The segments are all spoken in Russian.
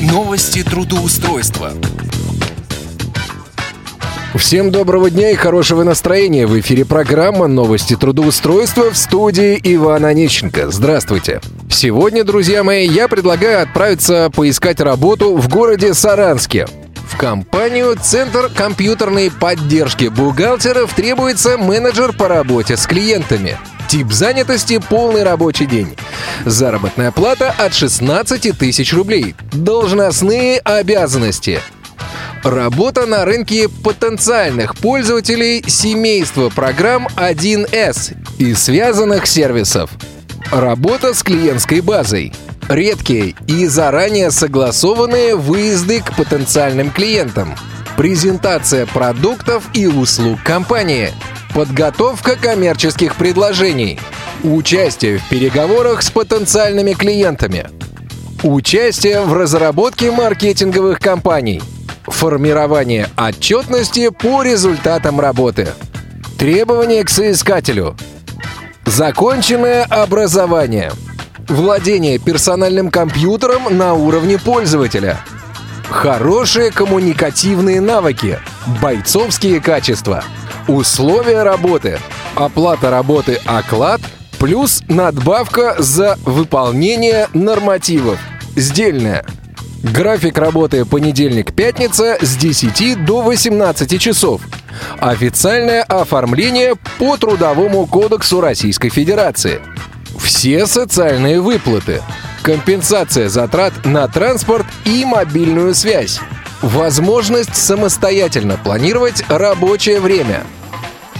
Новости трудоустройства. Всем доброго дня и хорошего настроения. В эфире программа «Новости трудоустройства» в студии Ивана Онищенко. Здравствуйте. Сегодня, друзья мои, я предлагаю отправиться поискать работу в городе Саранске. В компанию «Центр компьютерной поддержки бухгалтеров» требуется менеджер по работе с клиентами. Тип занятости – полный рабочий день. Заработная плата от 16 тысяч рублей. Должностные обязанности – Работа на рынке потенциальных пользователей семейства программ 1С и связанных сервисов. Работа с клиентской базой. Редкие и заранее согласованные выезды к потенциальным клиентам. Презентация продуктов и услуг компании. Подготовка коммерческих предложений. Участие в переговорах с потенциальными клиентами. Участие в разработке маркетинговых кампаний – Формирование отчетности по результатам работы. Требования к соискателю. Законченное образование. Владение персональным компьютером на уровне пользователя. Хорошие коммуникативные навыки. Бойцовские качества. Условия работы. Оплата работы оклад плюс надбавка за выполнение нормативов. Сдельная. График работы понедельник-пятница с 10 до 18 часов. Официальное оформление по Трудовому кодексу Российской Федерации. Все социальные выплаты. Компенсация затрат на транспорт и мобильную связь. Возможность самостоятельно планировать рабочее время.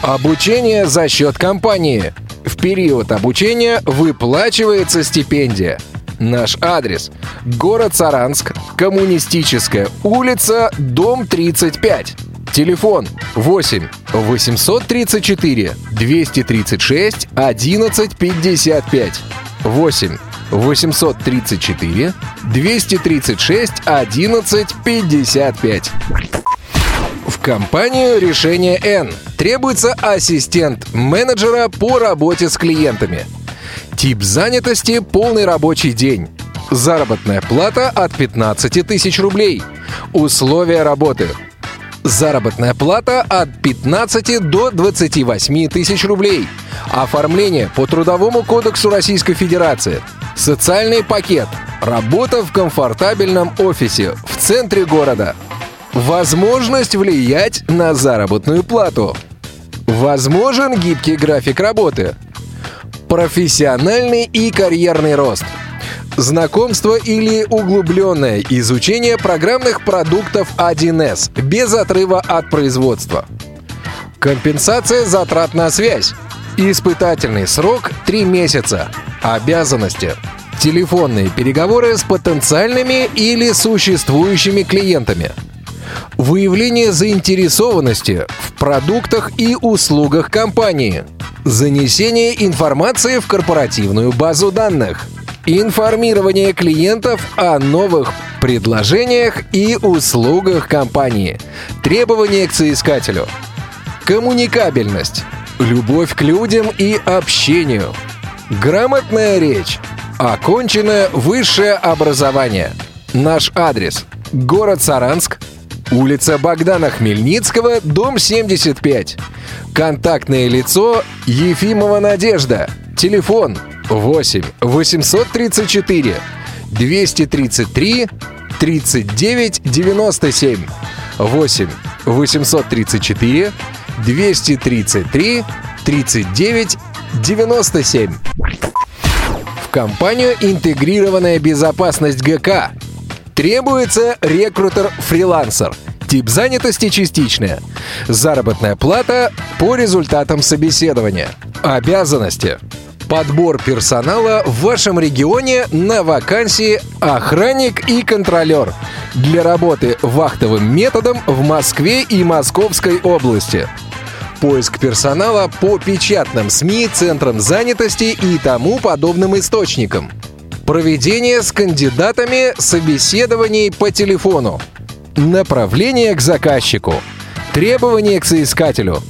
Обучение за счет компании. В период обучения выплачивается стипендия – Наш адрес – город Саранск, Коммунистическая улица, дом 35. Телефон 8 834 236 1155. 8 834 236 1155. В компанию «Решение N» требуется ассистент менеджера по работе с клиентами – Тип занятости – полный рабочий день. Заработная плата от 15 тысяч рублей. Условия работы. Заработная плата от 15 до 28 тысяч рублей. Оформление по Трудовому кодексу Российской Федерации. Социальный пакет. Работа в комфортабельном офисе в центре города. Возможность влиять на заработную плату. Возможен гибкий график работы. Профессиональный и карьерный рост. Знакомство или углубленное изучение программных продуктов 1С без отрыва от производства. Компенсация затрат на связь. Испытательный срок 3 месяца. Обязанности. Телефонные переговоры с потенциальными или существующими клиентами. Выявление заинтересованности в продуктах и услугах компании – Занесение информации в корпоративную базу данных. Информирование клиентов о новых предложениях и услугах компании. Требования к соискателю. Коммуникабельность. Любовь к людям и общению. Грамотная речь. Оконченное высшее образование. Наш адрес. Город Саранск. Улица Богдана Хмельницкого, дом 75. Контактное лицо Ефимова Надежда. Телефон 8 834 233 39 97 8 834 233 39 97 В компанию «Интегрированная безопасность ГК» требуется рекрутер-фрилансер – Тип занятости частичная. Заработная плата по результатам собеседования. Обязанности. Подбор персонала в вашем регионе на вакансии охранник и контролер для работы вахтовым методом в Москве и Московской области. Поиск персонала по печатным СМИ, центрам занятости и тому подобным источникам. Проведение с кандидатами собеседований по телефону. Направление к заказчику. Требования к соискателю.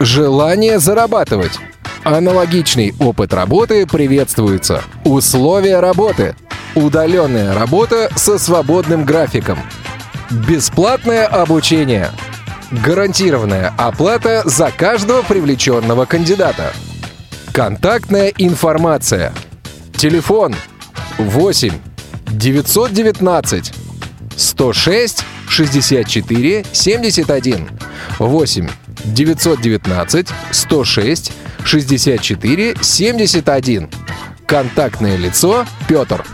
Желание зарабатывать. Аналогичный опыт работы приветствуется. Условия работы. Удаленная работа со свободным графиком. Бесплатное обучение. Гарантированная оплата за каждого привлеченного кандидата. Контактная информация. Телефон 8 919 106 64 71 8 919 106 64 71 Контактное лицо Петр.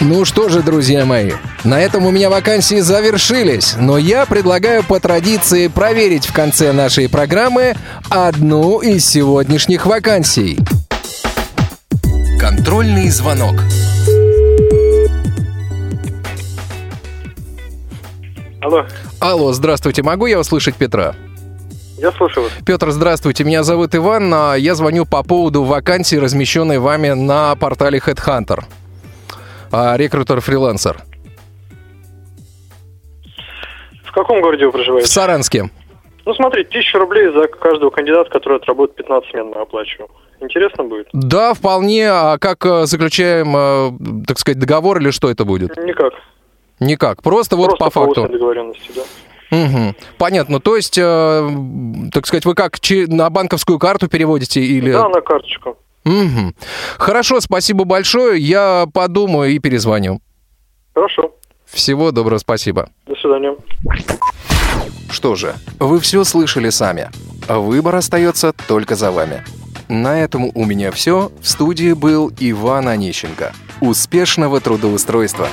Ну что же, друзья мои, на этом у меня вакансии завершились, но я предлагаю по традиции проверить в конце нашей программы одну из сегодняшних вакансий. Контрольный звонок. Алло, Алло, здравствуйте, могу я услышать Петра? я слушаю вас. Петр, здравствуйте, меня зовут Иван, а я звоню по поводу вакансии, размещенной вами на портале Headhunter. А, Рекрутер-фрилансер. В каком городе вы В проживаете? Саранске. Ну, смотри, тысячу рублей за каждого кандидата, который отработает 15 смен мы оплачиваем. Интересно будет? Да, вполне. А как э, заключаем, э, так сказать, договор или что это будет? Никак. Никак. Просто вот Просто по факту. договоренности, да. Мгм. Понятно. То есть, э, так сказать, вы как на банковскую карту переводите или? Да, на карточку. Мгм. Хорошо, спасибо большое. Я подумаю и перезвоню. Хорошо. Всего доброго, спасибо. До свидания. Что же, вы все слышали сами. Выбор остается только за вами. На этом у меня все. В студии был Иван Онищенко. Успешного трудоустройства!